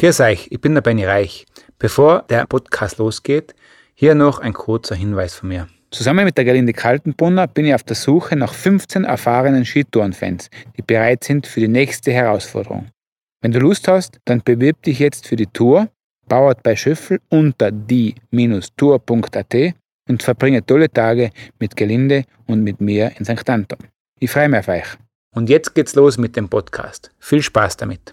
Grüß euch, ich bin der Benny Reich. Bevor der Podcast losgeht, hier noch ein kurzer Hinweis von mir. Zusammen mit der Gerlinde Kaltenbrunner bin ich auf der Suche nach 15 erfahrenen Skitourenfans, die bereit sind für die nächste Herausforderung. Wenn du Lust hast, dann bewirb dich jetzt für die Tour, bauert bei Schöffel unter die-tour.at und verbringe tolle Tage mit Gelinde und mit mir in St. Anton. Ich freue mich auf euch. Und jetzt geht's los mit dem Podcast. Viel Spaß damit.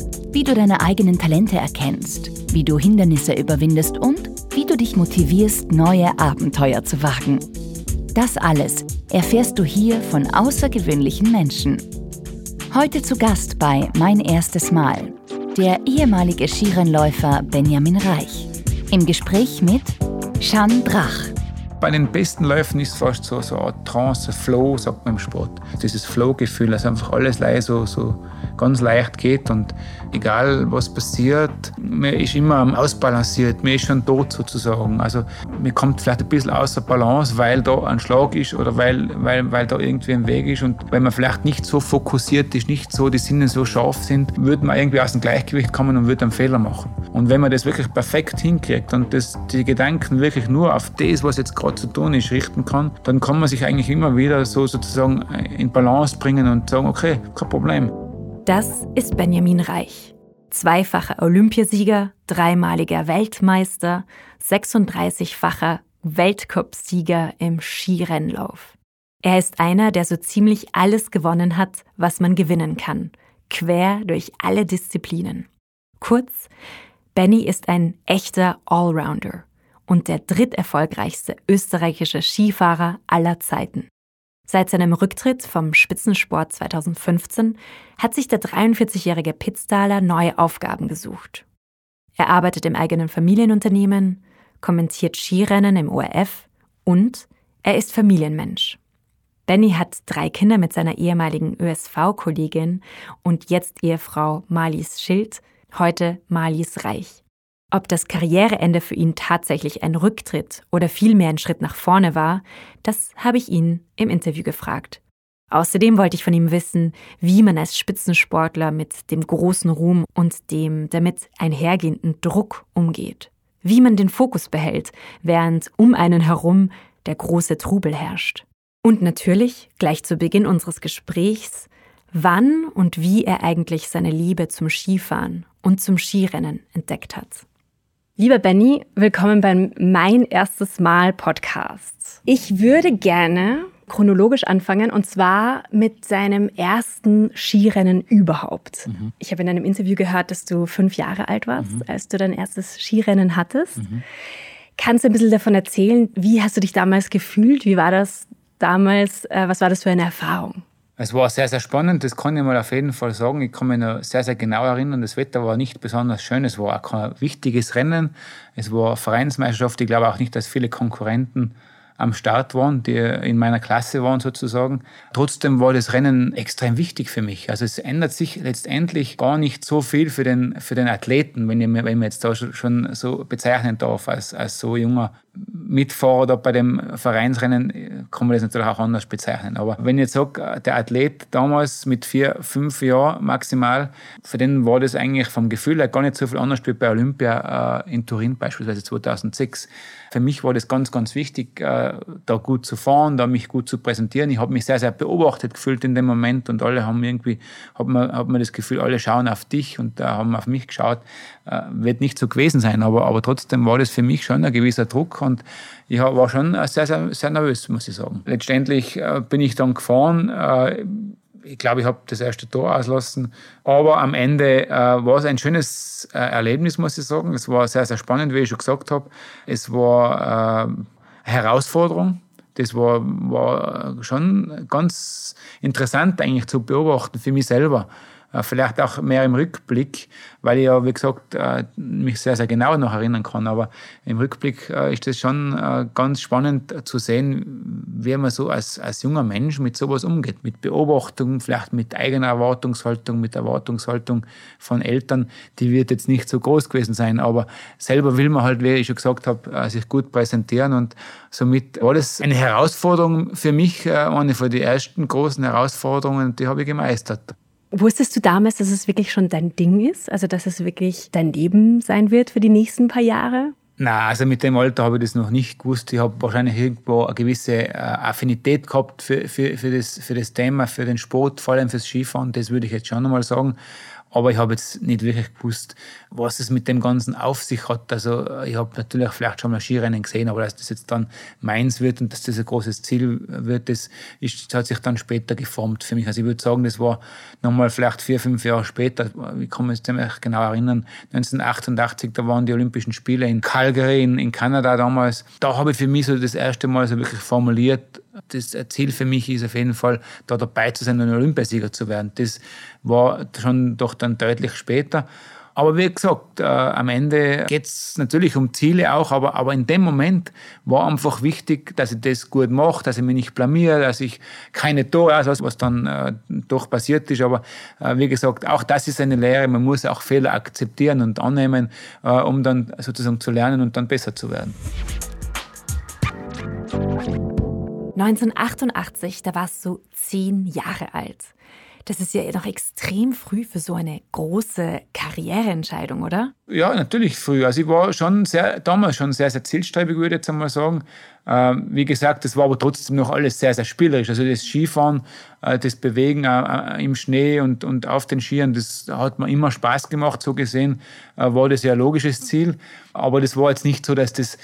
Wie du deine eigenen Talente erkennst, wie du Hindernisse überwindest und wie du dich motivierst, neue Abenteuer zu wagen. Das alles erfährst du hier von außergewöhnlichen Menschen. Heute zu Gast bei Mein erstes Mal der ehemalige Skirennläufer Benjamin Reich. Im Gespräch mit Jeanne Drach. Bei den besten Läufen ist fast so, so eine Trance, Flow, sagt man im Sport. Dieses Flow-Gefühl, dass einfach alles so, so ganz leicht geht und egal was passiert, man ist immer ausbalanciert, man ist schon tot sozusagen. Also man kommt vielleicht ein bisschen außer Balance, weil da ein Schlag ist oder weil, weil, weil da irgendwie ein Weg ist und weil man vielleicht nicht so fokussiert ist, nicht so die Sinne so scharf sind, würde man irgendwie aus dem Gleichgewicht kommen und würde einen Fehler machen. Und wenn man das wirklich perfekt hinkriegt und das, die Gedanken wirklich nur auf das, was jetzt gerade zu tun ist, richten kann, dann kann man sich eigentlich immer wieder so sozusagen in Balance bringen und sagen, okay, kein Problem. Das ist Benjamin Reich. Zweifacher Olympiasieger, dreimaliger Weltmeister, 36-facher Weltcupsieger im Skirennlauf. Er ist einer, der so ziemlich alles gewonnen hat, was man gewinnen kann, quer durch alle Disziplinen. Kurz, Benny ist ein echter Allrounder und der dritterfolgreichste österreichische Skifahrer aller Zeiten. Seit seinem Rücktritt vom Spitzensport 2015 hat sich der 43-jährige Pitzdaler neue Aufgaben gesucht. Er arbeitet im eigenen Familienunternehmen, kommentiert Skirennen im ORF und er ist Familienmensch. Benny hat drei Kinder mit seiner ehemaligen ÖSV-Kollegin und jetzt Ehefrau Marlies Schild, heute Marlies Reich. Ob das Karriereende für ihn tatsächlich ein Rücktritt oder vielmehr ein Schritt nach vorne war, das habe ich ihn im Interview gefragt. Außerdem wollte ich von ihm wissen, wie man als Spitzensportler mit dem großen Ruhm und dem damit einhergehenden Druck umgeht. Wie man den Fokus behält, während um einen herum der große Trubel herrscht. Und natürlich, gleich zu Beginn unseres Gesprächs, wann und wie er eigentlich seine Liebe zum Skifahren und zum Skirennen entdeckt hat. Lieber Benny, willkommen beim Mein erstes Mal Podcast. Ich würde gerne chronologisch anfangen und zwar mit seinem ersten Skirennen überhaupt. Mhm. Ich habe in einem Interview gehört, dass du fünf Jahre alt warst, mhm. als du dein erstes Skirennen hattest. Mhm. Kannst du ein bisschen davon erzählen? Wie hast du dich damals gefühlt? Wie war das damals? Äh, was war das für eine Erfahrung? Es war sehr, sehr spannend, das kann ich mal auf jeden Fall sagen. Ich kann mich noch sehr, sehr genau erinnern. Das Wetter war nicht besonders schön. Es war auch kein wichtiges Rennen. Es war eine Vereinsmeisterschaft. Ich glaube auch nicht, dass viele Konkurrenten am Start waren, die in meiner Klasse waren sozusagen. Trotzdem war das Rennen extrem wichtig für mich. Also es ändert sich letztendlich gar nicht so viel für den, für den Athleten, wenn ich, wenn jetzt da schon so bezeichnen darf, als, als so junger Mitfahrer da bei dem Vereinsrennen, kann man das natürlich auch anders bezeichnen. Aber wenn ich jetzt sage, der Athlet damals mit vier, fünf Jahren maximal, für den war das eigentlich vom Gefühl her gar nicht so viel anders wie bei Olympia äh, in Turin beispielsweise 2006 für mich war das ganz, ganz wichtig, äh, da gut zu fahren, da mich gut zu präsentieren. Ich habe mich sehr, sehr beobachtet gefühlt in dem Moment und alle haben irgendwie, hat man, das Gefühl, alle schauen auf dich und haben auf mich geschaut. Äh, wird nicht so gewesen sein, aber, aber trotzdem war das für mich schon ein gewisser Druck und ich war schon sehr, sehr, sehr nervös, muss ich sagen. Letztendlich äh, bin ich dann gefahren ich glaube, ich habe das erste Tor auslassen. Aber am Ende äh, war es ein schönes äh, Erlebnis, muss ich sagen. Es war sehr, sehr spannend, wie ich schon gesagt habe. Es war äh, eine Herausforderung. Das war, war schon ganz interessant eigentlich zu beobachten für mich selber Äh, vielleicht auch mehr im Rückblick, weil ich ja, wie gesagt, äh, mich sehr, sehr genau noch erinnern kann. Aber im Rückblick äh, ist es schon ganz spannend zu sehen, wie man so als, als junger Mensch mit sowas umgeht. Mit Beobachtung, vielleicht mit eigener Erwartungshaltung, mit Erwartungshaltung von Eltern. Die wird jetzt nicht so groß gewesen sein, aber selber will man halt, wie ich schon gesagt habe, sich gut präsentieren und somit war das eine Herausforderung für mich, eine von den ersten großen Herausforderungen, die habe ich gemeistert. Wusstest du damals, dass es wirklich schon dein Ding ist? Also, dass es wirklich dein Leben sein wird für die nächsten paar Jahre? Na, also mit dem Alter habe ich das noch nicht gewusst. Ich habe wahrscheinlich irgendwo eine gewisse äh, Affinität gehabt für, für, für, das, für das Thema, für den Sport, vor allem fürs Skifahren. Das würde ich jetzt schon einmal sagen. Aber ich habe jetzt nicht wirklich gewusst, was es mit dem Ganzen auf sich hat. Also ich habe natürlich vielleicht schon mal Skirennen gesehen, aber dass das jetzt dann meins wird und dass das ein großes Ziel wird, das, ist, das hat sich dann später geformt für mich. Also ich würde sagen, das war nochmal vielleicht vier, fünf Jahre später. Ich kann mich ziemlich genau erinnern. 1988, da waren die Olympischen Spiele in Calgary in, in Kanada damals. Da habe ich für mich so das erste Mal so wirklich formuliert, das Ziel für mich ist auf jeden Fall, da dabei zu sein und Olympiasieger zu werden. Das war schon doch dann deutlich später. Aber wie gesagt, äh, am Ende geht es natürlich um Ziele auch, aber, aber in dem Moment war einfach wichtig, dass ich das gut mache, dass ich mich nicht blamiere, dass ich keine Tore auslasse, was dann äh, doch passiert ist. Aber äh, wie gesagt, auch das ist eine Lehre. Man muss auch Fehler akzeptieren und annehmen, äh, um dann sozusagen zu lernen und dann besser zu werden. 1988, da warst du zehn Jahre alt. Das ist ja noch extrem früh für so eine große Karriereentscheidung, oder? Ja, natürlich früh. Also ich war schon sehr, damals schon sehr, sehr zielstrebig, würde ich jetzt einmal sagen. Ähm, wie gesagt, das war aber trotzdem noch alles sehr, sehr spielerisch. Also das Skifahren, äh, das Bewegen äh, äh, im Schnee und, und auf den Skiern, das hat mir immer Spaß gemacht. So gesehen äh, war das ja ein logisches Ziel. Aber das war jetzt nicht so, dass das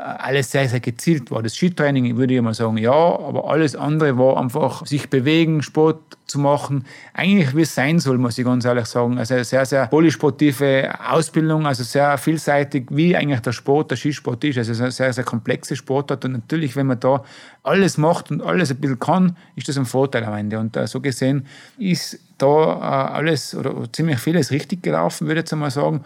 alles sehr, sehr gezielt war. Das Skitraining würde ich mal sagen, ja, aber alles andere war einfach sich bewegen, Sport zu machen. Eigentlich wie es sein soll, muss ich ganz ehrlich sagen. Also sehr, sehr polysportive Ausbildung, also sehr vielseitig, wie eigentlich der Sport, der Skisport ist. Also eine sehr, sehr komplexe Sportart. Und natürlich, wenn man da alles macht und alles ein bisschen kann, ist das ein Vorteil am Ende. Und uh, so gesehen ist da uh, alles oder ziemlich vieles richtig gelaufen, würde ich jetzt einmal sagen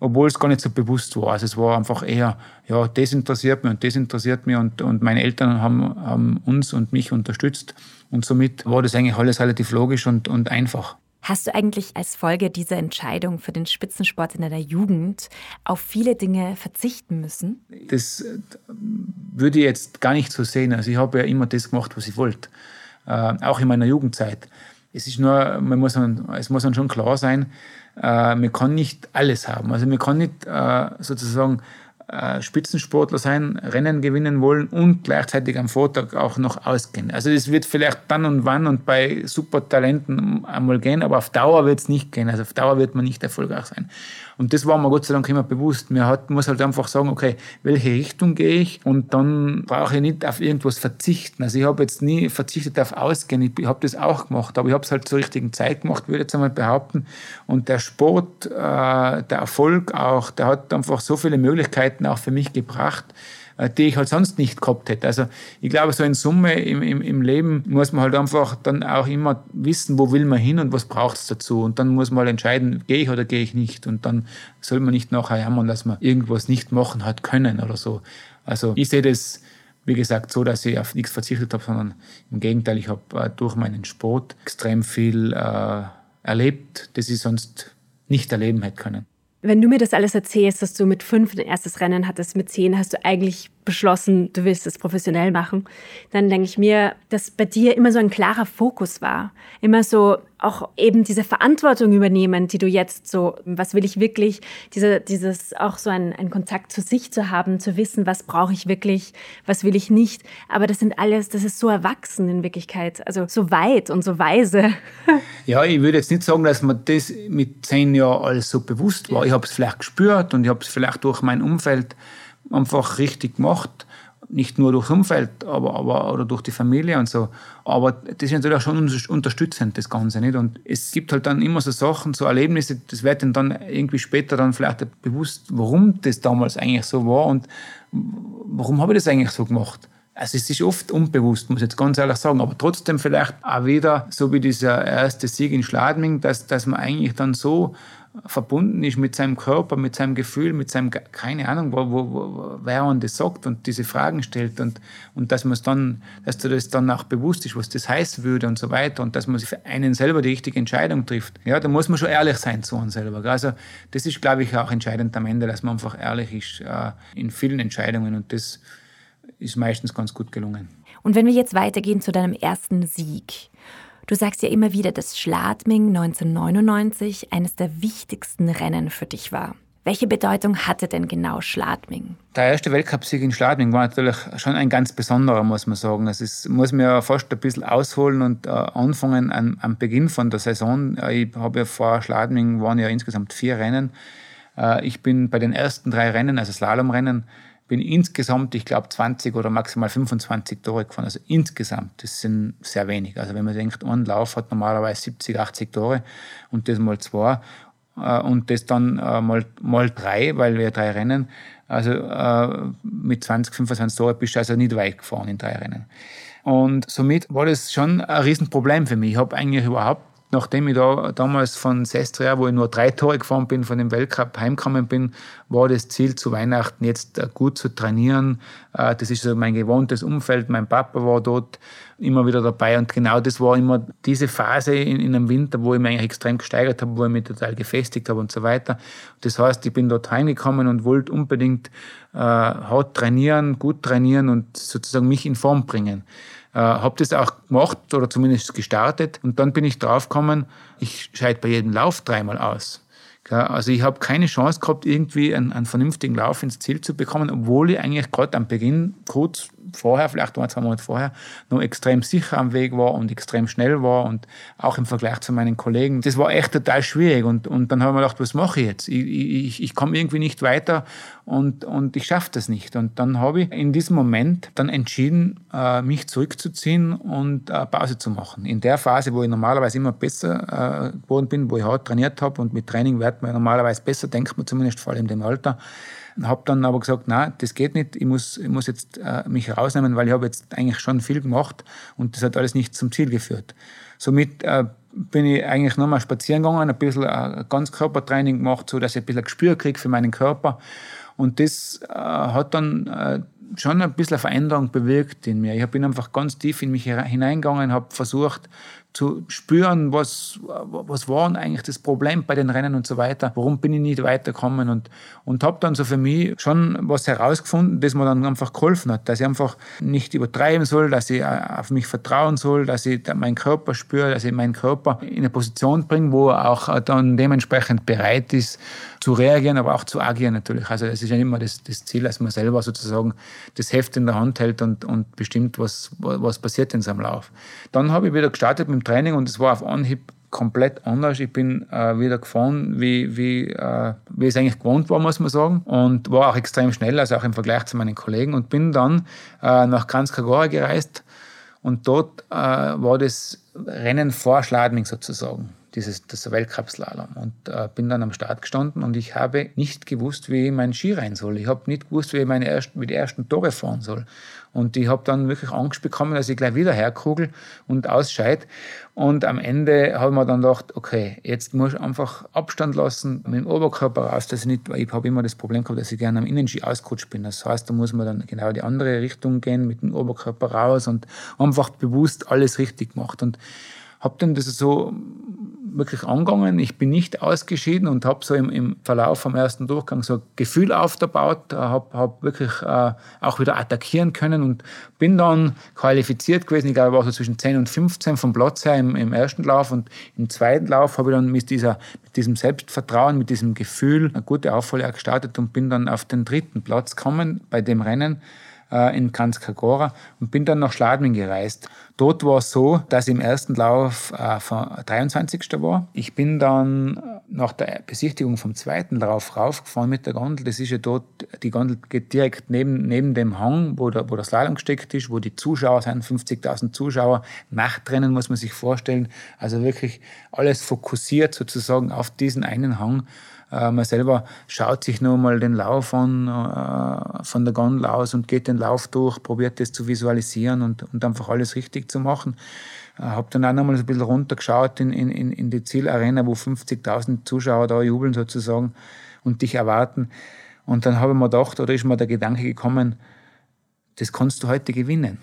obwohl es gar nicht so bewusst war. Also es war einfach eher, ja, das interessiert mich und das interessiert mich und, und meine Eltern haben, haben uns und mich unterstützt und somit war das eigentlich alles relativ logisch und, und einfach. Hast du eigentlich als Folge dieser Entscheidung für den Spitzensport in deiner Jugend auf viele Dinge verzichten müssen? Das äh, würde ich jetzt gar nicht so sehen. Also ich habe ja immer das gemacht, was ich wollte, äh, auch in meiner Jugendzeit. Es ist nur, man muss, es muss dann schon klar sein, äh, man kann nicht alles haben. Also man kann nicht äh, sozusagen äh, Spitzensportler sein, Rennen gewinnen wollen und gleichzeitig am Vortag auch noch ausgehen. Also das wird vielleicht dann und wann und bei Supertalenten einmal gehen, aber auf Dauer wird es nicht gehen. Also auf Dauer wird man nicht erfolgreich sein. Und das war mir Gott sei Dank immer bewusst. Man hat, muss halt einfach sagen, okay, welche Richtung gehe ich? Und dann brauche ich nicht auf irgendwas verzichten. Also ich habe jetzt nie verzichtet auf Ausgehen. Ich habe das auch gemacht, aber ich habe es halt zur richtigen Zeit gemacht, würde ich jetzt einmal behaupten. Und der Sport, äh, der Erfolg auch, der hat einfach so viele Möglichkeiten auch für mich gebracht, die ich halt sonst nicht gehabt hätte. Also ich glaube, so in Summe im, im, im Leben muss man halt einfach dann auch immer wissen, wo will man hin und was braucht es dazu. Und dann muss man halt entscheiden, gehe ich oder gehe ich nicht. Und dann soll man nicht nachher jammern, dass man irgendwas nicht machen hat können oder so. Also ich sehe das, wie gesagt, so, dass ich auf nichts verzichtet habe, sondern im Gegenteil, ich habe äh, durch meinen Sport extrem viel äh, erlebt, das ich sonst nicht erleben hätte können. Wenn du mir das alles erzählst, dass du mit fünf ein erstes Rennen hattest, mit zehn hast du eigentlich beschlossen, du willst es professionell machen, dann denke ich mir, dass bei dir immer so ein klarer Fokus war. Immer so auch eben diese Verantwortung übernehmen, die du jetzt so, was will ich wirklich, diese, dieses auch so ein, ein Kontakt zu sich zu haben, zu wissen, was brauche ich wirklich, was will ich nicht. Aber das sind alles, das ist so erwachsen in Wirklichkeit, also so weit und so weise. Ja, ich würde jetzt nicht sagen, dass mir das mit zehn Jahren alles so bewusst war. Ich habe es vielleicht gespürt und ich habe es vielleicht durch mein Umfeld einfach richtig gemacht. Nicht nur durchs Umfeld, aber, aber oder durch die Familie und so. Aber das ist natürlich auch schon unterstützend, das Ganze. Nicht? Und es gibt halt dann immer so Sachen, so Erlebnisse, das wird dann irgendwie später dann vielleicht bewusst, warum das damals eigentlich so war und warum habe ich das eigentlich so gemacht. Also es ist oft unbewusst, muss ich jetzt ganz ehrlich sagen, aber trotzdem vielleicht auch wieder, so wie dieser erste Sieg in Schladming, dass, dass man eigentlich dann so verbunden ist mit seinem Körper, mit seinem Gefühl, mit seinem, keine Ahnung, wo, wo, wo, wer man das sagt und diese Fragen stellt und, und dass man es dann, dass du das dann auch bewusst ist, was das heißen würde und so weiter und dass man für einen selber die richtige Entscheidung trifft. Ja, da muss man schon ehrlich sein zu uns selber. Also das ist, glaube ich, auch entscheidend am Ende, dass man einfach ehrlich ist äh, in vielen Entscheidungen und das ist meistens ganz gut gelungen. Und wenn wir jetzt weitergehen zu deinem ersten Sieg, Du sagst ja immer wieder, dass Schladming 1999 eines der wichtigsten Rennen für dich war. Welche Bedeutung hatte denn genau Schladming? Der erste Weltcupsieg in Schladming war natürlich schon ein ganz besonderer, muss man sagen. Es ist, muss man ja fast ein bisschen ausholen und äh, anfangen an, am Beginn von der Saison. Äh, ich habe ja vor Schladming waren ja insgesamt vier Rennen. Äh, ich bin bei den ersten drei Rennen, also Slalomrennen, bin insgesamt, ich glaube, 20 oder maximal 25 Tore gefahren. Also insgesamt, das sind sehr wenig. Also wenn man denkt, ein Lauf hat normalerweise 70, 80 Tore und das mal zwei äh, und das dann äh, mal, mal drei, weil wir drei Rennen, also äh, mit 20, 25 Tore bist du also nicht weit gefahren in drei Rennen. Und somit war das schon ein Riesenproblem für mich. Ich habe eigentlich überhaupt nachdem ich da damals von Sestria, wo ich nur drei Tore gefahren bin, von dem Weltcup heimgekommen bin, war das Ziel zu Weihnachten jetzt äh, gut zu trainieren. Äh, das ist so mein gewohntes Umfeld. Mein Papa war dort immer wieder dabei und genau das war immer diese Phase in, in einem Winter, wo ich mich eigentlich extrem gesteigert habe, wo ich mich total gefestigt habe und so weiter. Das heißt, ich bin dort reingekommen und wollte unbedingt äh, hart trainieren, gut trainieren und sozusagen mich in Form bringen. Äh, habe das auch gemacht oder zumindest gestartet und dann bin ich draufgekommen, ich scheide bei jedem Lauf dreimal aus. Also ich habe keine Chance gehabt, irgendwie einen, einen, vernünftigen Lauf ins Ziel zu bekommen, obwohl ich eigentlich gerade am Beginn, kurz vorher, vielleicht ein, zwei Monate vorher, noch extrem sicher am Weg war und extrem schnell war und auch im Vergleich zu meinen Kollegen. Das war echt total schwierig und, und dann habe ich mir gedacht, was mache ich jetzt? Ich, ich, ich komme irgendwie nicht weiter und, und ich schaffe das nicht. Und dann habe ich in diesem Moment dann entschieden, äh, mich zurückzuziehen und äh, Pause zu machen. In der Phase, wo ich normalerweise immer besser äh, geworden bin, wo ich hart trainiert habe und mit Training wird man normalerweise besser, denkt man zumindest vor allem dem Alter, habe dann aber gesagt, nein, das geht nicht, ich muss, ich muss jetzt äh, mich rausnehmen, weil ich habe jetzt eigentlich schon viel gemacht und das hat alles nicht zum Ziel geführt. Somit äh, bin ich eigentlich nochmal spazieren gegangen, ein bisschen äh, Ganzkörpertraining gemacht, so dass ich ein bisschen ein Gespür kriege für meinen Körper. Und das äh, hat dann äh, schon ein bisschen eine Veränderung bewirkt in mir. Ich bin einfach ganz tief in mich hineingegangen, habe versucht, zu spüren, was, was war eigentlich das Problem bei den Rennen und so weiter, warum bin ich nicht weitergekommen und, und habe dann so für mich schon was herausgefunden, das mir dann einfach geholfen hat, dass ich einfach nicht übertreiben soll, dass ich auf mich vertrauen soll, dass ich meinen Körper spüre, dass ich meinen Körper in eine Position bringe, wo er auch dann dementsprechend bereit ist, zu reagieren, aber auch zu agieren natürlich. Also es ist ja immer das, das Ziel, dass man selber sozusagen das Heft in der Hand hält und, und bestimmt, was, was passiert in seinem Lauf. Dann habe ich wieder gestartet mit dem Training und es war auf Anhieb komplett anders. Ich bin äh, wieder gefahren, wie, wie, äh, wie es eigentlich gewohnt war, muss man sagen. Und war auch extrem schnell, also auch im Vergleich zu meinen Kollegen. Und bin dann äh, nach Kranjskagora gereist. Und dort äh, war das Rennen vor Schladming sozusagen dieses, das Weltcup-Slalom. Und äh, bin dann am Start gestanden und ich habe nicht gewusst, wie ich mein Ski rein soll. Ich habe nicht gewusst, wie ich meine ersten, die ersten Tore fahren soll. Und ich habe dann wirklich Angst bekommen, dass ich gleich wieder herkugel und ausscheide. Und am Ende habe ich mir dann gedacht, okay, jetzt muss ich einfach Abstand lassen mit dem Oberkörper raus. Dass ich nicht, ich habe immer das Problem gehabt, dass ich gerne am Innenski ausgerutscht bin. Das heißt, da muss man dann genau die andere Richtung gehen, mit dem Oberkörper raus und einfach bewusst alles richtig gemacht. Und habe dann das so wirklich angegangen. Ich bin nicht ausgeschieden und habe so im, im, Verlauf vom ersten Durchgang so ein Gefühl aufgebaut, habe hab wirklich äh, auch wieder attackieren können und bin dann qualifiziert gewesen. Ich glaube, war so zwischen 10 und 15 vom Platz her im, im ersten Lauf und im zweiten Lauf habe ich dann mit, dieser, mit diesem Selbstvertrauen, mit diesem Gefühl eine gute Aufholjagd gestartet und bin dann auf den dritten Platz gekommen bei dem Rennen äh, in Kranjskagora und bin dann nach Schladming gereist. Dort war es so, dass ich im ersten Lauf äh, 23. war. Ich bin dann nach der Besichtigung vom zweiten Lauf raufgefahren mit der Gondel. Das ist ja dort, die Gondel geht direkt neben, neben dem Hang, wo der, wo der Slalom gesteckt ist, wo die Zuschauer sind, 50.000 Zuschauer. Nachtrennen muss man sich vorstellen. Also wirklich alles fokussiert sozusagen auf diesen einen Hang. Äh, man selber schaut sich nur mal den Lauf an, äh, von der Gondel aus und geht den Lauf durch, probiert das zu visualisieren und, und einfach alles richtig zu machen. Äh, habe dann auch nochmal ein bisschen runtergeschaut in, in, in die Zielarena, wo 50.000 Zuschauer da jubeln sozusagen und dich erwarten. Und dann habe ich mir gedacht, oder ist mir der Gedanke gekommen, das kannst du heute gewinnen.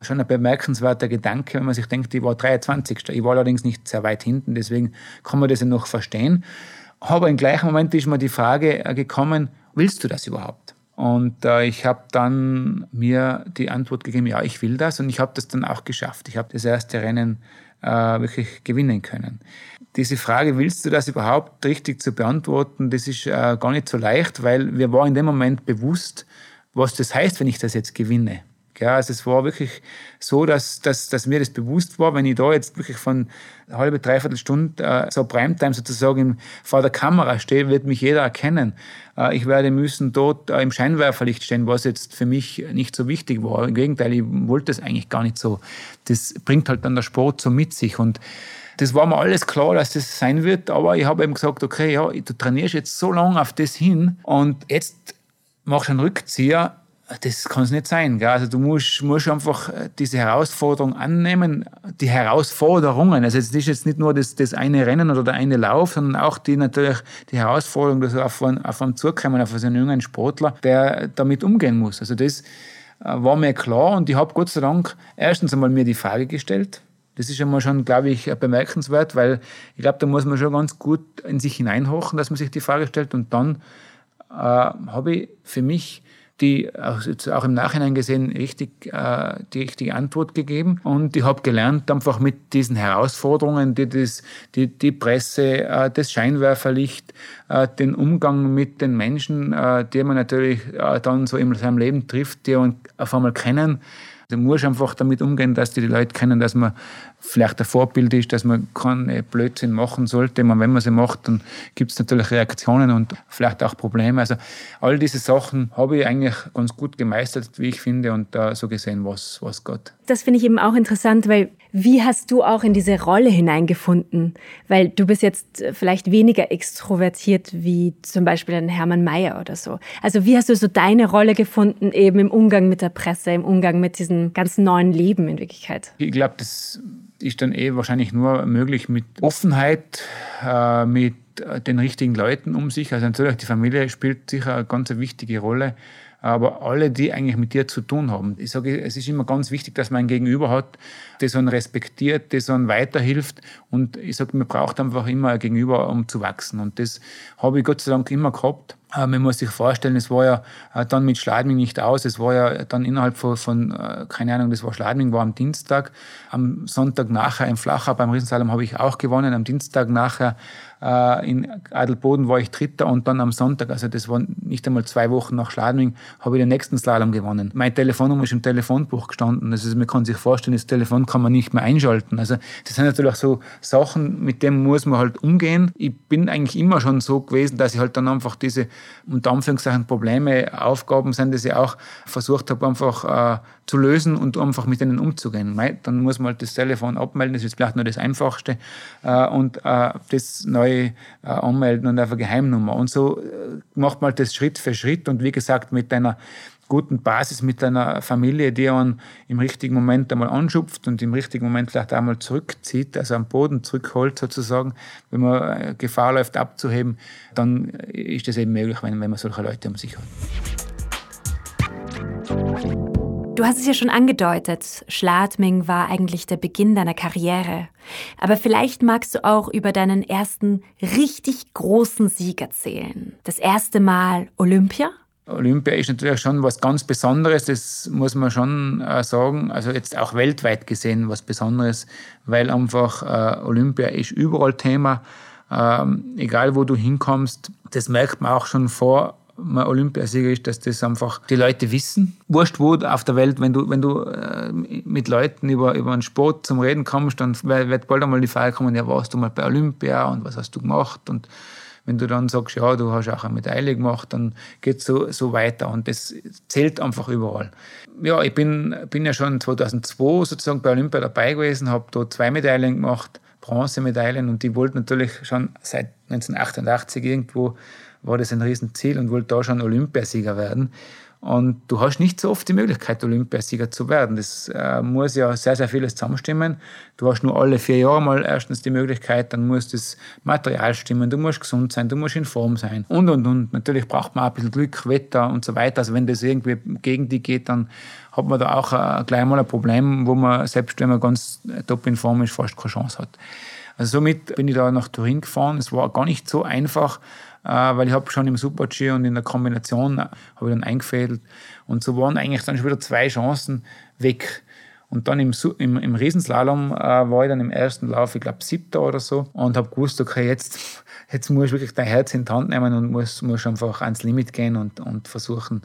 Schon ein bemerkenswerter Gedanke, wenn man sich denkt, ich war 23. Ich war allerdings nicht sehr weit hinten, deswegen kann man das ja noch verstehen. Aber im gleichen Moment ist mir die Frage äh, gekommen, willst du das überhaupt? Und äh, ich habe dann mir die Antwort gegeben, ja, ich will das. Und ich habe das dann auch geschafft. Ich habe das erste Rennen äh, wirklich gewinnen können. Diese Frage, willst du das überhaupt richtig zu beantworten, das ist äh, gar nicht so leicht, weil mir war in dem Moment bewusst, was das heißt, wenn ich das jetzt gewinne. Ja, also es war wirklich so, dass, dass, dass mir das bewusst war, wenn ich da jetzt wirklich von halbe, dreiviertel Stunde äh, so Primetime sozusagen vor der Kamera stehe, wird mich jeder erkennen. Äh, ich werde müssen dort äh, im Scheinwerferlicht stehen, was jetzt für mich nicht so wichtig war. Im Gegenteil, ich wollte es eigentlich gar nicht so. Das bringt halt dann der Sport so mit sich und das war mir alles klar, dass das sein wird, aber ich habe eben gesagt, okay, ja, du trainierst jetzt so lange auf das hin und jetzt machst du einen Rückzieher das kann es nicht sein. Gell? Also du musst, musst einfach äh, diese Herausforderung annehmen, die Herausforderungen. Also es ist jetzt nicht nur das, das eine Rennen oder der eine Lauf, sondern auch die natürlich die Herausforderung, dass auf einen, auf einen zukommen, auf einen jungen Sportler, der damit umgehen muss. Also das äh, war mir klar und ich habe Gott sei Dank erstens einmal mir die Frage gestellt. Das ist einmal schon, glaube ich, bemerkenswert, weil ich glaube, da muss man schon ganz gut in sich hineinhochen, dass man sich die Frage stellt. Und dann äh, habe ich für mich die auch im Nachhinein gesehen richtig, äh, die richtige Antwort gegeben. Und ich habe gelernt, einfach mit diesen Herausforderungen, die das, die, die Presse, äh, das Scheinwerferlicht, äh, den Umgang mit den Menschen, die man natürlich dann so in seinem Leben trifft, die man auf einmal kennen, Du musst einfach damit umgehen, dass die Leute kennen, dass man vielleicht ein Vorbild ist, dass man keinen Blödsinn machen sollte. Man, wenn man sie macht, dann gibt es natürlich Reaktionen und vielleicht auch Probleme. Also all diese Sachen habe ich eigentlich ganz gut gemeistert, wie ich finde, und da so gesehen, was, was Gott. Das finde ich eben auch interessant, weil wie hast du auch in diese Rolle hineingefunden? Weil du bist jetzt vielleicht weniger extrovertiert wie zum Beispiel ein Hermann Mayer oder so. Also wie hast du so deine Rolle gefunden, eben im Umgang mit der Presse, im Umgang mit diesem ganzen neuen Leben in Wirklichkeit? Ich glaube, das ist dann eh wahrscheinlich nur möglich mit Offenheit, äh, mit den richtigen Leuten um sich. Also natürlich, die Familie spielt sicher eine ganz wichtige Rolle aber alle, die eigentlich mit dir zu tun haben. Ich sage, es ist immer ganz wichtig, dass man ein Gegenüber hat, das einen respektiert, das einen weiterhilft. Und ich sage, man braucht einfach immer ein Gegenüber, um zu wachsen. Und das habe ich Gott sei Dank immer gehabt. Äh, man muss sich vorstellen, es war ja äh, dann mit Schladming nicht aus. Es war ja dann innerhalb von, von äh, keine Ahnung, das war Schladming, war am Dienstag. Am Sonntag nachher im Flacher beim Riesensalom habe ich auch gewonnen. Am Dienstag nachher äh, in Adelboden war ich Dritter und dann am Sonntag, also das waren nicht einmal zwei Wochen nach Schladming, habe ich den nächsten Slalom gewonnen. Meine Telefonnummer ist im Telefonbuch gestanden. Also man kann sich vorstellen, das Telefon kann man nicht mehr einschalten. Also das sind natürlich auch so Sachen, mit denen muss man halt umgehen. Ich bin eigentlich immer schon so gewesen, dass ich halt dann einfach diese, unter Anführungszeichen, Probleme, Aufgaben sind, dass ich auch versucht habe, einfach äh, zu lösen und einfach mit denen umzugehen. Dann muss man halt das Telefon abmelden, das ist vielleicht nur das Einfachste. Äh, und äh, das neu äh, anmelden und einfach Geheimnummer. Und so macht man halt das Schritt für Schritt und wie gesagt mit einer guten Basis, mit einer Familie, die einen im richtigen Moment einmal anschupft und im richtigen Moment vielleicht einmal zurückzieht, also am Boden zurückholt sozusagen, wenn man Gefahr läuft abzuheben, dann ist das eben möglich, wenn, wenn man solche Leute um sich hat. Du hast es ja schon angedeutet, Schladming war eigentlich der Beginn deiner Karriere. Aber vielleicht magst du auch über deinen ersten richtig großen Sieg erzählen. Das erste Mal Olympia? Olympia ist natürlich schon was ganz Besonderes, das muss man schon äh, sagen. Also jetzt auch weltweit gesehen was Besonderes, weil einfach äh, Olympia ist überall Thema. Ähm, egal wo du hinkommst, das merkt man auch schon vor man Olympiasieger ist, dass das einfach die Leute wissen. Wurscht wo auf der Welt, wenn du, wenn du äh, mit Leuten über, über einen Sport zum Reden kommst, dann wird bald einmal die Frage kommen, ja, warst du mal bei Olympia und was hast du gemacht? Und wenn du dann sagst, ja, du hast auch eine Medaille gemacht, dann geht es so, so weiter. Und das zählt einfach überall. Ja, ich bin, bin ja schon 2002 sozusagen bei Olympia dabei gewesen, habe da zwei Medaillen gemacht, Bronzemedaillen und die wollte natürlich schon seit 1988 irgendwo war das ein Riesenziel und wollte da schon Olympiasieger werden. Und du hast nicht so oft die Möglichkeit, Olympiasieger zu werden. Das äh, muss ja sehr, sehr vieles zusammenstimmen. Du hast nur alle vier Jahre mal erstens die Möglichkeit, dann muss das Material stimmen, du musst gesund sein, du musst in Form sein und, und, und. Natürlich braucht man auch ein bisschen Glück, Wetter und so weiter. Also wenn das irgendwie gegen die geht, dann hat man da auch äh, gleich mal ein Problem, wo man, selbst wenn man ganz top in Form ist, fast keine Chance hat. Also somit bin ich da nach Turin gefahren. Es war gar nicht so einfach, äh, weil ich habe schon im Super-G und in der Kombination habe ich dann eingefädelt. Und so waren eigentlich dann schon wieder zwei Chancen weg. Und dann im, im, im Riesenslalom äh, war ich dann im ersten Lauf, ich glaube, siebter oder so, und habe gewusst, okay, jetzt, jetzt muss ich wirklich dein Herz in die Hand nehmen und muss, muss einfach ans Limit gehen und, und versuchen,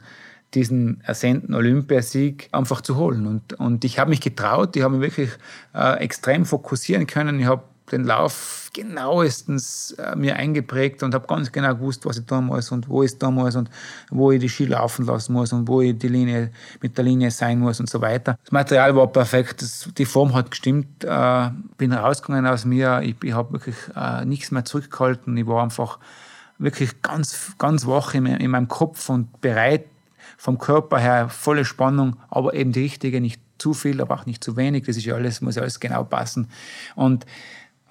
diesen ersehnten Olympiasieg einfach zu holen. Und, und ich habe mich getraut, ich habe mich wirklich äh, extrem fokussieren können. Ich habe den Lauf genauestens äh, mir eingeprägt und habe ganz genau gewusst, was ich tun muss und wo ich tun muss und wo ich die Ski laufen lassen muss und wo ich die Linie mit der Linie sein muss und so weiter. Das Material war perfekt, das, die Form hat gestimmt, äh, bin rausgegangen aus mir, ich, ich habe wirklich äh, nichts mehr zurückgehalten, ich war einfach wirklich ganz, ganz wach in, in meinem Kopf und bereit, vom Körper her volle Spannung, aber eben die richtige, nicht zu viel, aber auch nicht zu wenig. Das ist ja alles, muss ja alles genau passen. Und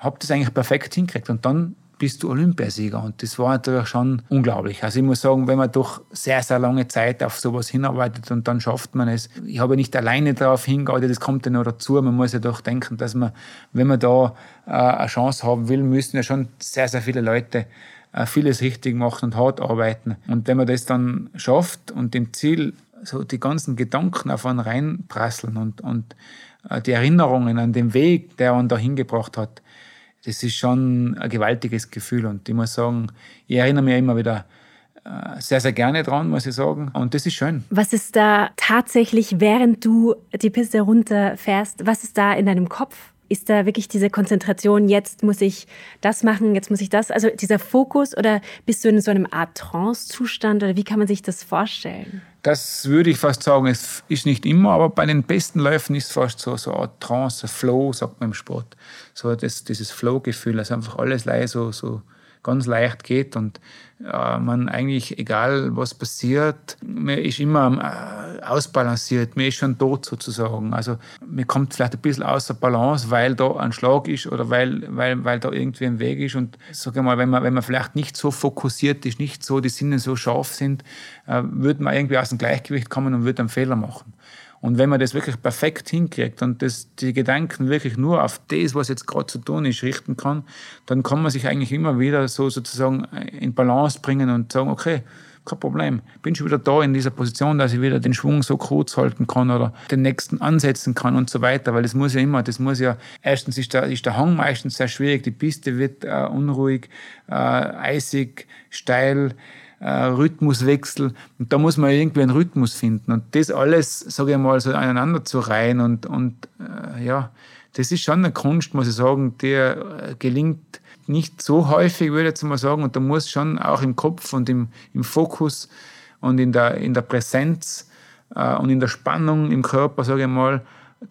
habe das eigentlich perfekt hingekriegt. Und dann bist du Olympiasieger. Und das war natürlich schon unglaublich. Also ich muss sagen, wenn man doch sehr, sehr lange Zeit auf sowas hinarbeitet und dann schafft man es. Ich habe nicht alleine darauf hingearbeitet, das kommt ja noch dazu. Man muss ja doch denken, dass man, wenn man da äh, eine Chance haben will, müssen ja schon sehr, sehr viele Leute äh, vieles richtig machen und hart arbeiten. Und wenn man das dann schafft und dem Ziel so die ganzen Gedanken auf einen reinprasseln und, und äh, die Erinnerungen an den Weg, der einen da hingebracht hat, das ist schon ein gewaltiges Gefühl. Und ich muss sagen, ich erinnere mich immer wieder äh, sehr, sehr gerne dran, muss ich sagen. Und das ist schön. Was ist da tatsächlich, während du die Piste runterfährst, was ist da in deinem Kopf? Ist da wirklich diese Konzentration, jetzt muss ich das machen, jetzt muss ich das? Also dieser Fokus oder bist du in so einem Art Trance-Zustand oder wie kann man sich das vorstellen? Das würde ich fast sagen, es ist nicht immer, aber bei den besten Läufen ist es fast so, so eine Art Trance, Flow, sagt man im Sport. So das, dieses Flow-Gefühl, dass einfach alles so, so ganz leicht geht und äh, man eigentlich, egal was passiert, man ist immer äh, ausbalanciert, man ist schon tot sozusagen. Also man kommt vielleicht ein bisschen außer Balance, weil da ein Schlag ist oder weil, weil, weil da irgendwie ein Weg ist und sage mal, wenn man, wenn man vielleicht nicht so fokussiert ist, nicht so, die Sinne so scharf sind, äh, würde man irgendwie aus dem Gleichgewicht kommen und würde einen Fehler machen. Und wenn man das wirklich perfekt hinkriegt und das, die Gedanken wirklich nur auf das, was jetzt gerade zu tun ist, richten kann, dann kann man sich eigentlich immer wieder so sozusagen in Balance bringen und sagen, okay, kein Problem. Bin schon wieder da in dieser Position, dass ich wieder den Schwung so kurz halten kann oder den nächsten ansetzen kann und so weiter, weil das muss ja immer, das muss ja, erstens ist der, ist der Hang meistens sehr schwierig, die Piste wird äh, unruhig, äh, eisig, steil, äh, Rhythmuswechsel. Und da muss man irgendwie einen Rhythmus finden. Und das alles, sage ich mal, so aneinander zu reihen und, und äh, ja, das ist schon eine Kunst, muss ich sagen, die äh, gelingt nicht so häufig, würde ich jetzt mal sagen. Und da muss schon auch im Kopf und im, im Fokus und in der, in der Präsenz äh, und in der Spannung im Körper, sage ich mal,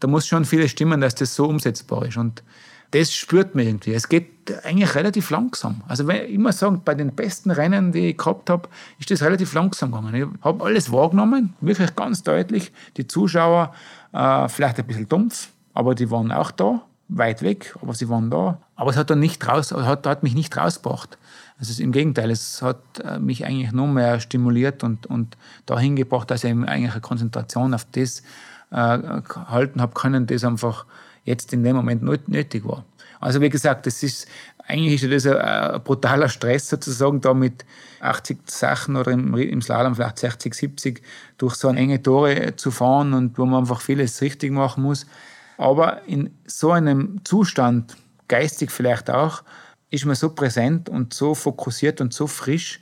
da muss schon vieles stimmen, dass das so umsetzbar ist. Und das spürt man irgendwie. Es geht eigentlich relativ langsam. Also wenn ich immer sagen, bei den besten Rennen, die ich gehabt habe, ist das relativ langsam gegangen. Ich habe alles wahrgenommen, wirklich ganz deutlich. Die Zuschauer äh, vielleicht ein bisschen dumpf, aber die waren auch da, weit weg, aber sie waren da. Aber es hat dann nicht raus, hat, hat mich nicht rausgebracht. Also im Gegenteil, es hat äh, mich eigentlich nur mehr stimuliert und, und dahin gebracht, dass ich eigentlich eine Konzentration auf das äh, halten habe können, das einfach jetzt in dem Moment nötig war. Also wie gesagt, das ist eigentlich ist das ein, brutaler Stress sozusagen, da mit 80 Sachen oder im, im Slalom vielleicht 60, 70 durch so enge Tore zu fahren und wo man einfach vieles richtig machen muss. Aber in so einem Zustand, geistig vielleicht auch, ist man so präsent und so fokussiert und so frisch,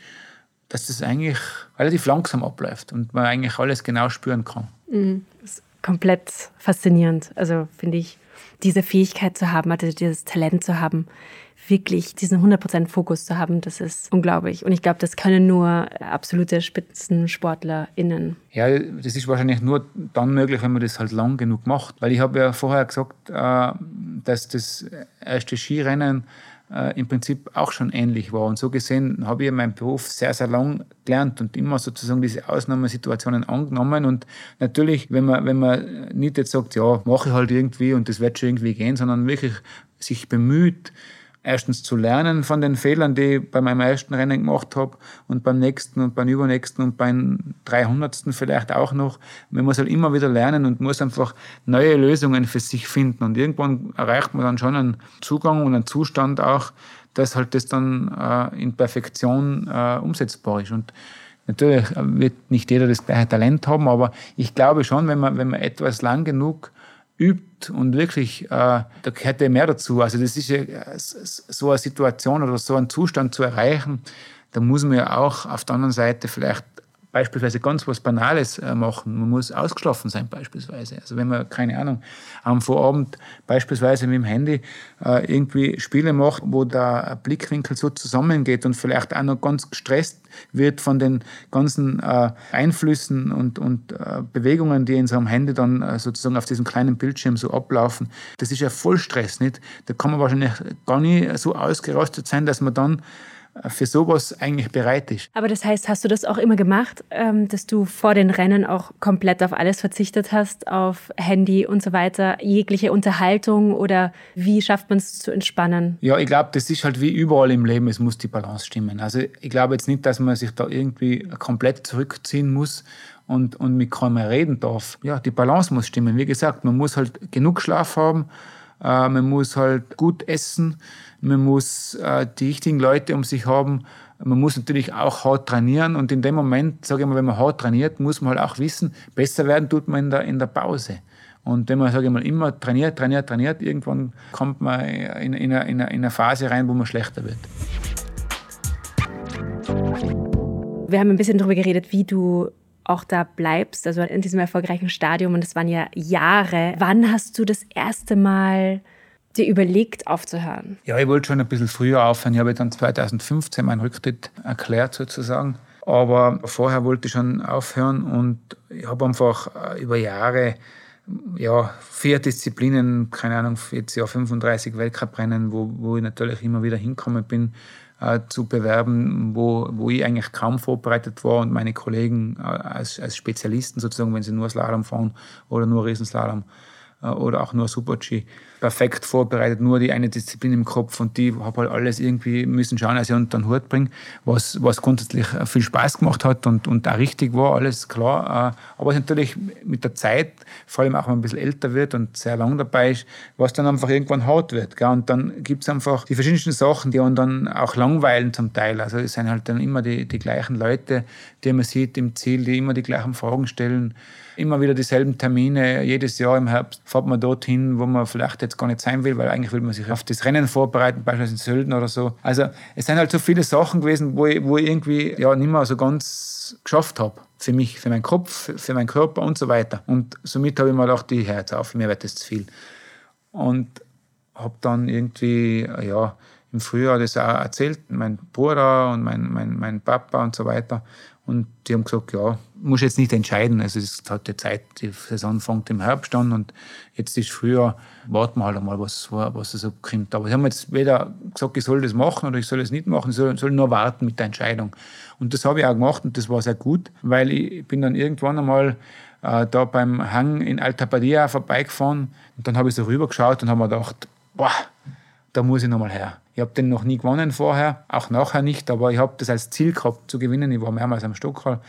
dass das eigentlich relativ langsam abläuft und man eigentlich alles genau spüren kann. Mhm. Das ist komplett faszinierend. Also finde ich, diese Fähigkeit zu haben, also dieses Talent zu haben, wirklich diesen 100% Fokus zu haben, das ist unglaublich. Und ich glaube, das können nur absolute SpitzensportlerInnen. Ja, das ist wahrscheinlich nur dann möglich, wenn man das halt lang genug macht. Weil ich habe ja vorher gesagt, äh, dass das erste Skirennen äh, im Prinzip auch schon ähnlich war. Und so gesehen habe ich meinen Beruf sehr, sehr lang gelernt und immer sozusagen diese Ausnahmesituationen angenommen. Und natürlich, wenn man, wenn man nicht jetzt sagt, ja, mache ich halt irgendwie und das wird schon irgendwie gehen, sondern wirklich sich bemüht, erstens zu lernen von den Fehlern, die ich bei meinem ersten Rennen gemacht habe und beim nächsten und beim übernächsten und beim 300. vielleicht auch noch. Man muss halt immer wieder lernen und muss einfach neue Lösungen für sich finden. Und irgendwann erreicht man dann schon einen Zugang und einen Zustand auch, dass halt das dann äh, in Perfektion äh, umsetzbar ist. Und natürlich wird nicht jeder das gleiche Talent haben, aber ich glaube schon, wenn man, wenn man etwas lang genug übt und wirklich, äh, da gehört ja mehr dazu. Also das ist ja so eine Situation oder so einen Zustand zu erreichen, da muss man ja auch auf der anderen Seite vielleicht beispielsweise ganz was Banales äh, machen. Man muss ausgeschlafen sein beispielsweise. Also wenn man, keine Ahnung, am Vorabend beispielsweise mit dem Handy äh, irgendwie Spiele macht, wo der Blickwinkel so zusammengeht und vielleicht auch noch ganz gestresst wird von den ganzen äh, Einflüssen und, und Bewegungen, die in einem Handy dann sozusagen auf diesem kleinen Bildschirm so ablaufen. Das ist ja voll Stress, nicht? Da kann man wahrscheinlich gar nicht so ausgerostet sein, dass man dann für sowas eigentlich bereit ist. Aber das heißt, hast du das auch immer gemacht, ähm, dass du vor den Rennen auch komplett auf alles verzichtet hast, auf Handy und so weiter, jegliche Unterhaltung oder wie schafft man es zu entspannen? Ja, ich glaube, das ist halt wie überall im Leben, es muss die Balance stimmen. Also ich glaube jetzt nicht, dass man sich da irgendwie komplett zurückziehen muss und, und mit keinem mehr reden darf. Ja, die Balance muss stimmen. Wie gesagt, man muss halt genug Schlaf haben, äh, man muss halt gut essen, man muss äh, die richtigen Leute um sich haben. Man muss natürlich auch hart trainieren und in dem Moment, sage ich mal, wenn man hart trainiert, muss man halt auch wissen, besser werden tut man in der, in der Pause. Und wenn man, sage ich mal, immer trainiert, trainiert, trainiert, irgendwann kommt man in, in, eine, in eine Phase rein, wo man schlechter wird. Wir haben ein bisschen darüber geredet, wie du auch da bleibst, also in diesem erfolgreichen Stadium. Und es waren ja Jahre. Wann hast du das erste Mal dir überlegt, aufzuhören? Ja, ich wollte schon ein bisschen früher aufhören. Ich habe dann 2015 meinen Rücktritt erklärt sozusagen. Aber vorher wollte ich schon aufhören und ich habe einfach äh, über Jahre ja, vier Disziplinen, keine Ahnung, jetzt ja 35 Weltcuprennen, wo, wo ich natürlich immer wieder hinkommen bin, äh, zu bewerben, wo, wo ich eigentlich kaum vorbereitet war und meine Kollegen äh, als, als Spezialisten sozusagen, wenn sie nur Slalom fahren oder nur Riesenslalom oder auch nur Super-G, perfekt vorbereitet, nur die eine Disziplin im Kopf und die habe halt alles irgendwie müssen schauen, dass ich unter den Hut bringe, was, was grundsätzlich viel Spaß gemacht hat und, und auch richtig war, alles klar. Äh, aber natürlich mit der Zeit, vor allem auch wenn man ein bisschen älter wird und sehr lang dabei ist, was dann einfach irgendwann hart wird. Gell? Und dann gibt es einfach die verschiedensten Sachen, die einen dann auch langweilen zum Teil. Also es sind halt dann immer die, die gleichen Leute, die man sieht im Ziel, die immer die gleichen Fragen stellen immer wieder dieselben Termine. Jedes Jahr im Herbst fährt man dorthin, wo man vielleicht jetzt gar nicht sein will, weil eigentlich will man sich auf das Rennen vorbereiten, beispielsweise in Sölden oder so. Also es sind halt so viele Sachen gewesen, wo ich, wo ich irgendwie ja nicht mehr so ganz geschafft habe. Für mich, für meinen Kopf, für meinen Körper und so weiter. Und somit habe ich mir gedacht, ich höre jetzt auf, mir wird das zu viel. Und habe dann irgendwie, ja, im Frühjahr das auch erzählt, mein Bruder und mein, mein, mein Papa und so weiter. Und die haben gesagt, ja, muss jetzt nicht entscheiden. Also es hat die Zeit, die Saison fängt im Herbst an und jetzt ist früher, warten wir halt einmal, was, was so kommt. Aber sie haben jetzt weder gesagt, ich soll das machen oder ich soll es nicht machen, ich soll, soll nur warten mit der Entscheidung. Und das habe ich auch gemacht und das war sehr gut, weil ich bin dann irgendwann einmal äh, da beim Hang in Alta Badia vorbeigefahren und dann habe ich so rübergeschaut und habe mir gedacht, boah, da muss ich nochmal her. Ich habe den noch nie gewonnen vorher, auch nachher nicht, aber ich habe das als Ziel gehabt zu gewinnen. Ich war mehrmals am Stockhall.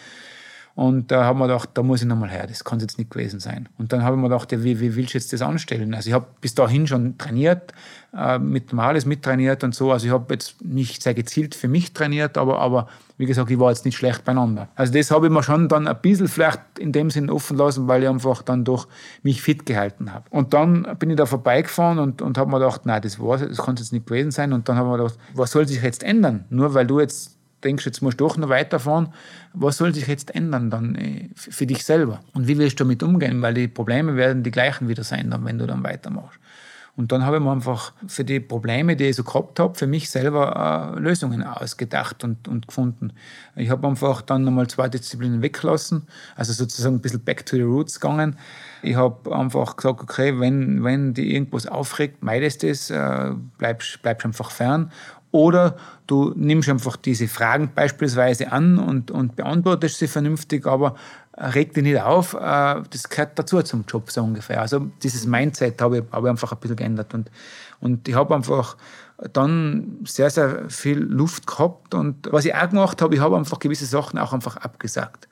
Und da haben wir gedacht, da muss ich nochmal her, das kann es jetzt nicht gewesen sein. Und dann habe ich mir gedacht, ja, wie, wie willst du jetzt das anstellen? Also ich habe bis dahin schon trainiert, äh, mit Normales mittrainiert und so. Also ich habe jetzt nicht sehr gezielt für mich trainiert, aber, aber wie gesagt, ich war jetzt nicht schlecht beieinander. Also das habe ich mir schon dann ein bisschen vielleicht in dem Sinn offen lassen, weil ich einfach dann doch mich fit gehalten habe. Und dann bin ich da vorbeigefahren und, und habe mir gedacht, nein, das war das kann jetzt nicht gewesen sein. Und dann habe ich mir gedacht, was soll sich jetzt ändern? Nur weil du jetzt denkst, jetzt musst du doch noch weiterfahren. Was soll sich jetzt ändern dann äh, für dich selber? Und wie willst du damit umgehen? Weil die Probleme werden die gleichen wieder sein, dann, wenn du dann weitermachst. Und dann habe ich mir einfach für die Probleme, die ich so gehabt habe, für mich selber äh, Lösungen ausgedacht und, und gefunden. Ich habe einfach dann nochmal zwei Disziplinen weggelassen, also sozusagen ein bisschen back to the roots gegangen. Ich habe einfach gesagt, okay, wenn, wenn die irgendwas aufregt, meidest es, äh, bleibst, bleibst einfach fern. Oder du nimmst einfach diese Fragen beispielsweise an und, und beantwortest sie vernünftig, aber reg dich nicht auf, äh, das gehört dazu zum Job, so ungefähr. Also dieses Mindset habe ich, habe ich einfach ein bisschen geändert. Und, und ich habe einfach dann sehr, sehr viel Luft gehabt. Und was ich auch gemacht habe, ich habe einfach gewisse Sachen auch einfach abgesagt.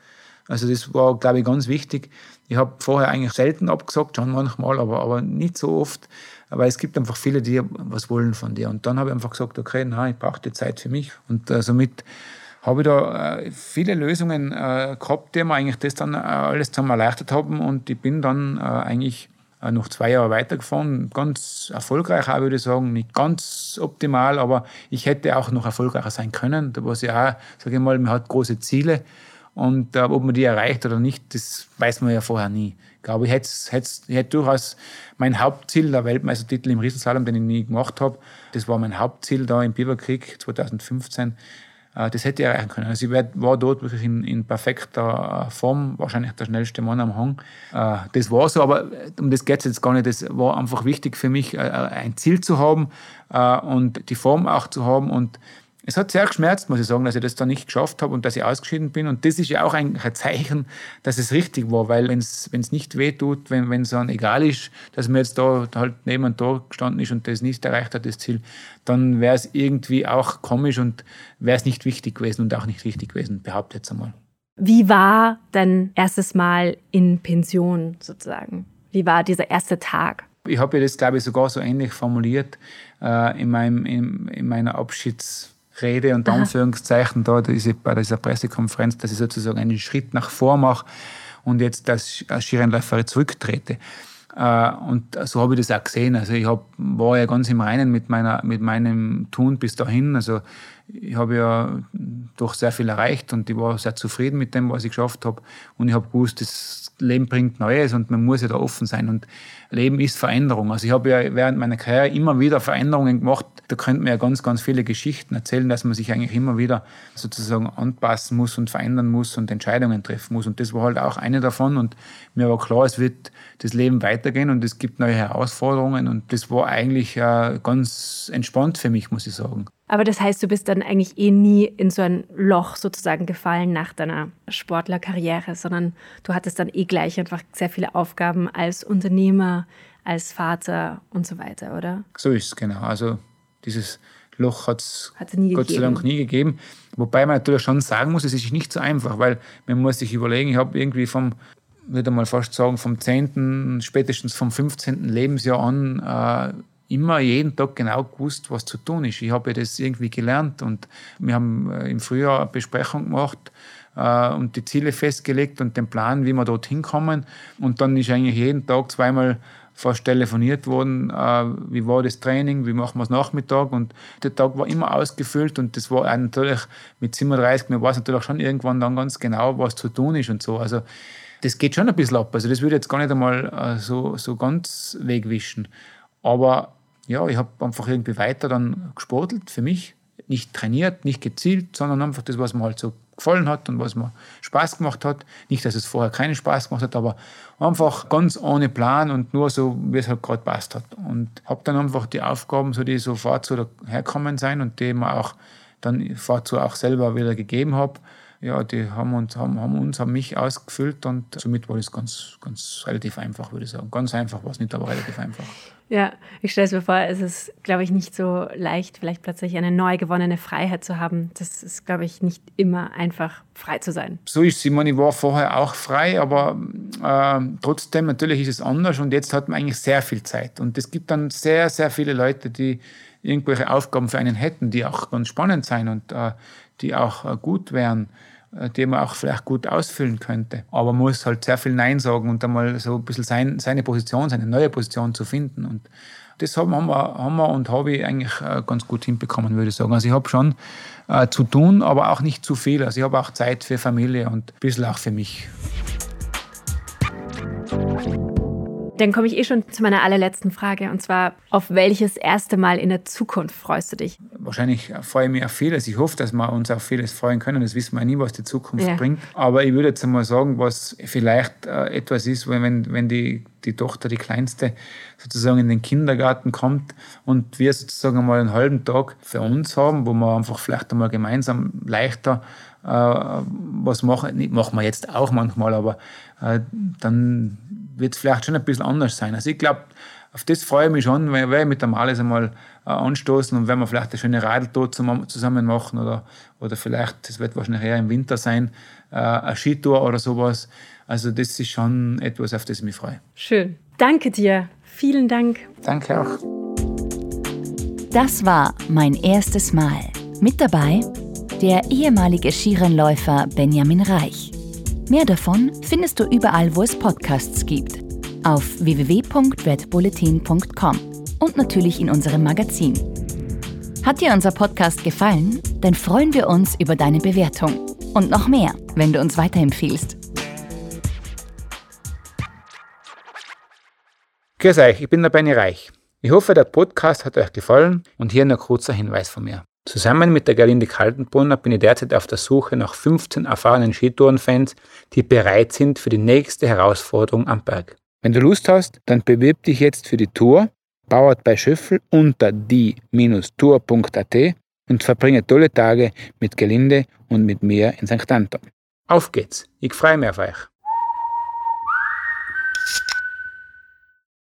Also das war, glaube ich, ganz wichtig. Ich habe vorher eigentlich selten abgesagt, schon manchmal, aber, aber nicht so oft. Aber es gibt einfach viele, die was wollen von dir. Und dann habe ich einfach gesagt, okay, nein, ich brauche die Zeit für mich. Und äh, somit habe ich da äh, viele Lösungen äh, gehabt, die mir eigentlich das dann äh, alles zusammen erleichtert haben. Und ich bin dann äh, eigentlich äh, noch zwei Jahre weitergefahren. Ganz erfolgreich auch, würde ich sagen. Nicht ganz optimal, aber ich hätte auch noch erfolgreicher sein können. Da war es ja auch, sage ich mal, man hat große Ziele. Und äh, ob man die erreicht oder nicht, das weiß man ja vorher nie. Ich glaube, ich hätte, hätte, hätte durchaus mein Hauptziel, der Weltmeistertitel im Riesenslalom, den ich nie gemacht habe, das war mein Hauptziel da im Biberkrieg 2015. Äh, das hätte ich erreichen können. Also ich war dort wirklich in, in, perfekter äh, Form, wahrscheinlich der schnellste Mann am Hang. Äh, das war so, aber um das geht es jetzt gar nicht. Das war einfach wichtig für mich, ein Ziel zu haben und die Form auch zu haben und es hat sehr geschmerzt, muss ich sagen, dass ich das da nicht geschafft habe und dass ich ausgeschieden bin. Und das ist ja auch ein Zeichen, dass es richtig war, weil wenn es nicht wehtut, wenn es dann egal ist, dass man jetzt da halt neben da gestanden ist und das nicht erreicht hat, das Ziel, dann wäre es irgendwie auch komisch und wäre es nicht wichtig gewesen und auch nicht richtig gewesen, behaupte jetzt einmal. Wie war dein erstes Mal in Pension sozusagen? Wie war dieser erste Tag? Ich habe ja das, glaube ich, sogar so ähnlich formuliert äh, in, meinem, in, in meiner Abschieds- Rede und Anführungszeichen da diese, bei dieser Pressekonferenz, dass ich sozusagen einen Schritt nach vor mache und jetzt als Skirennläufer zurücktrete. Äh, und so habe ich das auch gesehen. Also ich hab, war ja ganz im Reinen mit, meiner, mit meinem Tun bis dahin. Also ich habe ja doch sehr viel erreicht und ich war sehr zufrieden mit dem, was ich geschafft habe. Und ich habe gewusst, das Leben bringt Neues und man muss ja da offen sein. Und Leben ist Veränderung. Also ich habe ja während meiner Karriere immer wieder Veränderungen gemacht. Da könnte man ja ganz, ganz viele Geschichten erzählen, dass man sich eigentlich immer wieder sozusagen anpassen muss und verändern muss und Entscheidungen treffen muss. Und das war halt auch eine davon. Und mir war klar, es wird das Leben weitergehen und es gibt neue Herausforderungen. Und das war eigentlich äh, ganz entspannt für mich, muss ich sagen. Aber das heißt, du bist dann eigentlich eh nie in so ein Loch sozusagen gefallen nach deiner Sportlerkarriere, sondern du hattest dann eh gleich einfach sehr viele Aufgaben als Unternehmer, als Vater und so weiter, oder? So ist es, genau. Also dieses Loch hat es Gott gegeben. sei Dank nie gegeben. Wobei man natürlich schon sagen muss, es ist nicht so einfach, weil man muss sich überlegen, ich habe irgendwie vom, würde mal fast sagen, vom 10., spätestens vom 15. Lebensjahr an äh, immer jeden Tag genau gewusst, was zu tun ist. Ich habe das irgendwie gelernt und wir haben äh, im Frühjahr eine Besprechung gemacht äh, und die Ziele festgelegt und den Plan, wie wir dorthin kommen. Und dann ist eigentlich jeden Tag zweimal fast telefoniert worden, äh, wie war das Training, wie machen wir es Nachmittag und der Tag war immer ausgefüllt und das war natürlich mit 37, mir weiß natürlich schon irgendwann dann ganz genau, was zu tun ist und so. Also das geht schon ein bisschen ab. Also das würde jetzt gar nicht einmal äh, so, so ganz wegwischen. Aber ja, ich habe einfach irgendwie weiter dann gesportelt für mich. Nicht trainiert, nicht gezielt, sondern einfach das, was mir halt so gefallen hat und was mir Spaß gemacht hat. Nicht, dass es vorher keinen Spaß gemacht hat, aber einfach ganz ohne Plan und nur so, wie es halt gerade passt hat. Und habe dann einfach die Aufgaben, so die sofort so herkommen sein und die mir auch dann vorzu auch selber wieder gegeben habe, ja, die haben uns, haben, haben uns, haben mich ausgefüllt und somit war das ganz, ganz relativ einfach, würde ich sagen. Ganz einfach war es nicht, aber relativ einfach. Ja, ich stelle es mir vor, es ist, glaube ich, nicht so leicht, vielleicht plötzlich eine neu gewonnene Freiheit zu haben. Das ist, glaube ich, nicht immer einfach, frei zu sein. So ist es. Ich meine, ich war vorher auch frei, aber äh, trotzdem, natürlich ist es anders und jetzt hat man eigentlich sehr viel Zeit. Und es gibt dann sehr, sehr viele Leute, die irgendwelche Aufgaben für einen hätten, die auch ganz spannend sein und äh, die auch äh, gut wären. Äh, die man auch vielleicht gut ausfüllen könnte. Aber man muss halt sehr viel Nein sagen und einmal so ein bisschen sein, seine Position, seine neue Position zu finden. Und, das haben wir, haben wir und habe ich eigentlich äh, ganz gut hinbekommen, würde ich sagen. Also ich habe schon äh, zu tun, aber auch nicht zu viel. Also ich habe auch Zeit für Familie und ein bisschen auch für mich. Dann komme ich eh schon zu meiner allerletzten Frage und zwar, auf welches erste Mal in der Zukunft freust du dich? Wahrscheinlich freue ich mich auf vieles. Ich hoffe, dass wir uns auf vieles freuen können. Das wissen wir nie, was die Zukunft ja. bringt. Aber ich würde jetzt einmal sagen, was vielleicht äh, etwas ist, wenn, wenn die, die Tochter, die Kleinste, sozusagen in den Kindergarten kommt und wir sozusagen einmal einen halben Tag für uns haben, wo wir einfach vielleicht einmal gemeinsam leichter äh, was machen. Machen wir jetzt auch manchmal, aber äh, dann wird es vielleicht schon ein bisschen anders sein. Also ich glaube, auf das freue ich mich schon, weil wir mit der Males einmal äh, anstoßen und wenn wir vielleicht eine schöne Radeltour zusammen machen oder, oder vielleicht, das wird wahrscheinlich eher im Winter sein, äh, eine Skitour oder sowas. Also das ist schon etwas, auf das ich mich freue. Schön. Danke dir. Vielen Dank. Danke auch. Das war mein erstes Mal. Mit dabei der ehemalige Skirennläufer Benjamin Reich. Mehr davon findest du überall, wo es Podcasts gibt. Auf www.redbulletin.com und natürlich in unserem Magazin. Hat dir unser Podcast gefallen? Dann freuen wir uns über deine Bewertung. Und noch mehr, wenn du uns weiterempfiehlst. Grüß euch, ich bin der Benny Reich. Ich hoffe, der Podcast hat euch gefallen und hier ein kurzer Hinweis von mir. Zusammen mit der Gerlinde Kaltenbrunner bin ich derzeit auf der Suche nach 15 erfahrenen Skitourenfans, die bereit sind für die nächste Herausforderung am Berg. Wenn du Lust hast, dann bewirb dich jetzt für die Tour, bauert bei Schöffel unter die-tour.at und verbringe tolle Tage mit Gelinde und mit mir in St. Anton. Auf geht's, ich freue mich auf euch.